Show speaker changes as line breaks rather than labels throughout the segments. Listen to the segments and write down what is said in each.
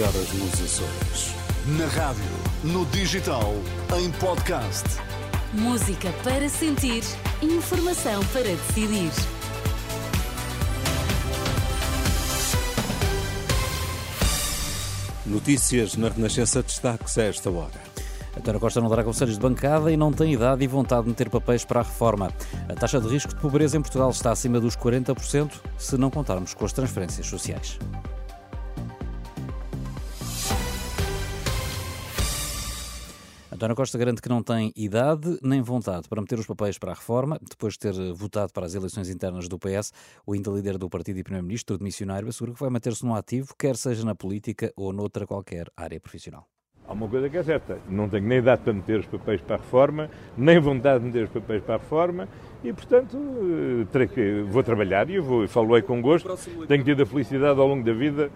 Horas nos Açores. Na rádio, no digital, em podcast.
Música para sentir, informação para decidir.
Notícias na Renascença destaques a esta hora.
António Costa não dará conselhos de bancada e não tem idade e vontade de meter papéis para a reforma. A taxa de risco de pobreza em Portugal está acima dos 40%, se não contarmos com as transferências sociais. António Costa garante que não tem idade nem vontade para meter os papéis para a reforma, depois de ter votado para as eleições internas do PS. O ainda líder do partido e primeiro-ministro, de missionário, assegura que vai manter-se no ativo, quer seja na política ou noutra qualquer área profissional.
Há uma coisa que é certa, não tenho nem idade para meter os papéis para a reforma, nem vontade de meter os papéis para a reforma e, portanto, que, vou trabalhar e vou, aí com gosto. Tenho tido a felicidade ao longo da vida,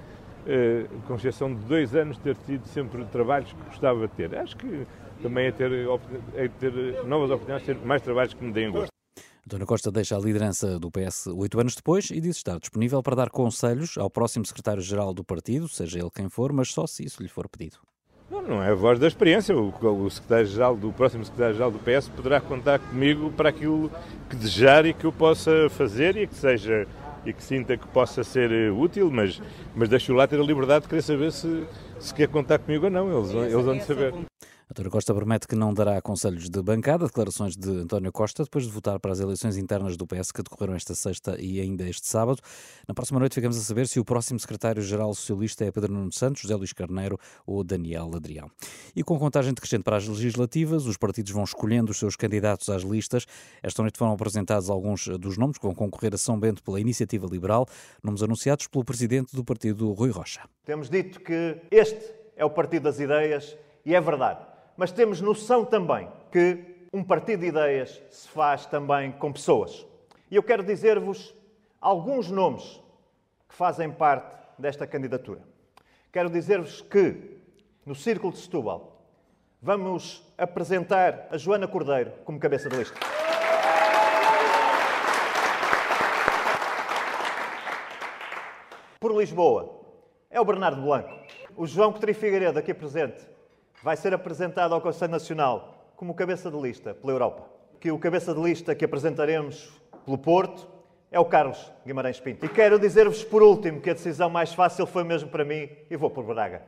eh, com exceção de dois anos, ter tido sempre trabalhos que gostava de ter. Acho que também é ter, é ter novas oportunidades, ter mais trabalhos que me deem gosto.
António Costa deixa a liderança do PS oito anos depois e diz estar disponível para dar conselhos ao próximo secretário-geral do partido, seja ele quem for, mas só se isso lhe for pedido.
Não, não é a voz da experiência. O, o secretário-geral do próximo secretário-geral do PS poderá contar comigo para aquilo que desejar e que eu possa fazer e que seja e que sinta que possa ser útil, mas, mas deixo lá ter a liberdade de querer saber se, se quer contar comigo ou não. Eles, eles vão de saber.
António Costa promete que não dará conselhos de bancada, declarações de António Costa, depois de votar para as eleições internas do PS que decorreram esta sexta e ainda este sábado. Na próxima noite ficamos a saber se o próximo secretário-geral socialista é Pedro Nuno Santos, José Luís Carneiro ou Daniel Adrião. E com contagem decrescente para as legislativas, os partidos vão escolhendo os seus candidatos às listas. Esta noite foram apresentados alguns dos nomes que vão concorrer a São Bento pela Iniciativa Liberal, nomes anunciados pelo presidente do partido, Rui Rocha.
Temos dito que este é o partido das ideias e é verdade mas temos noção também que um partido de ideias se faz também com pessoas. E eu quero dizer-vos alguns nomes que fazem parte desta candidatura. Quero dizer-vos que, no Círculo de Setúbal, vamos apresentar a Joana Cordeiro como cabeça de lista. Por Lisboa, é o Bernardo Blanco. O João Coutinho Figueiredo, aqui presente, vai ser apresentado ao Conselho Nacional como cabeça de lista pela Europa. Que o cabeça de lista que apresentaremos pelo Porto é o Carlos Guimarães Pinto. E quero dizer-vos por último que a decisão mais fácil foi mesmo para mim e vou por Braga.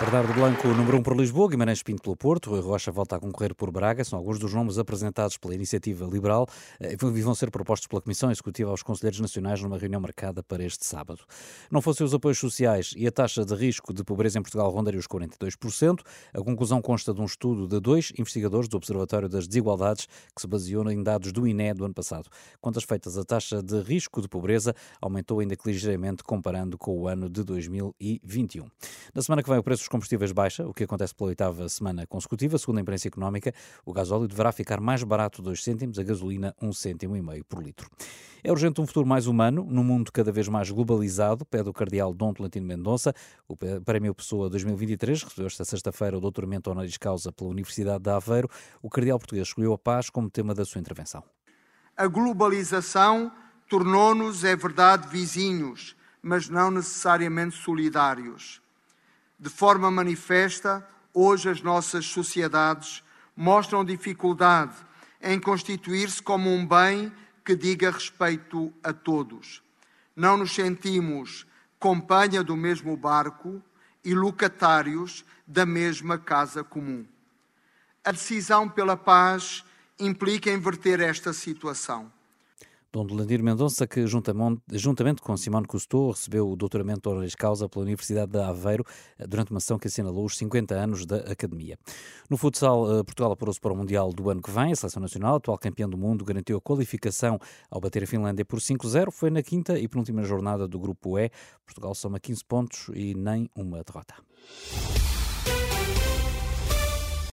Bernardo Blanco, número 1 um por Lisboa, Guimarães Pinto pelo Porto, Rui Rocha volta a concorrer por Braga, são alguns dos nomes apresentados pela Iniciativa Liberal eh, e vão ser propostos pela Comissão Executiva aos Conselheiros Nacionais numa reunião marcada para este sábado. Não fossem os apoios sociais e a taxa de risco de pobreza em Portugal rondaria os 42%, a conclusão consta de um estudo de dois investigadores do Observatório das Desigualdades que se baseou em dados do INE do ano passado. Contas feitas, a taxa de risco de pobreza aumentou ainda que ligeiramente comparando com o ano de 2021. Na semana que vem o preço combustíveis baixa, o que acontece pela oitava semana consecutiva. Segundo a imprensa económica, o gasóleo deverá ficar mais barato 2 cêntimos, a gasolina 1 cêntimo e meio por litro. É urgente um futuro mais humano, num mundo cada vez mais globalizado, pede o cardeal Dom Tolentino Mendonça. O Prémio Pessoa 2023 recebeu esta sexta-feira o doutoramento honoris causa pela Universidade de Aveiro. O cardeal português escolheu a paz como tema da sua intervenção.
A globalização tornou-nos, é verdade, vizinhos, mas não necessariamente solidários. De forma manifesta, hoje as nossas sociedades mostram dificuldade em constituir-se como um bem que diga respeito a todos. Não nos sentimos companhia do mesmo barco e locatários da mesma casa comum. A decisão pela paz implica inverter esta situação.
Dom Delandir Mendonça, que juntamente com Simone Cousteau recebeu o doutoramento honoris causa pela Universidade de Aveiro eh, durante uma ação que assinalou os 50 anos da Academia. No futsal, eh, Portugal apurou-se para o Mundial do ano que vem. A Seleção Nacional, atual campeã do mundo, garantiu a qualificação ao bater a Finlândia por 5-0. Foi na quinta e penúltima jornada do Grupo E. Portugal soma 15 pontos e nem uma derrota.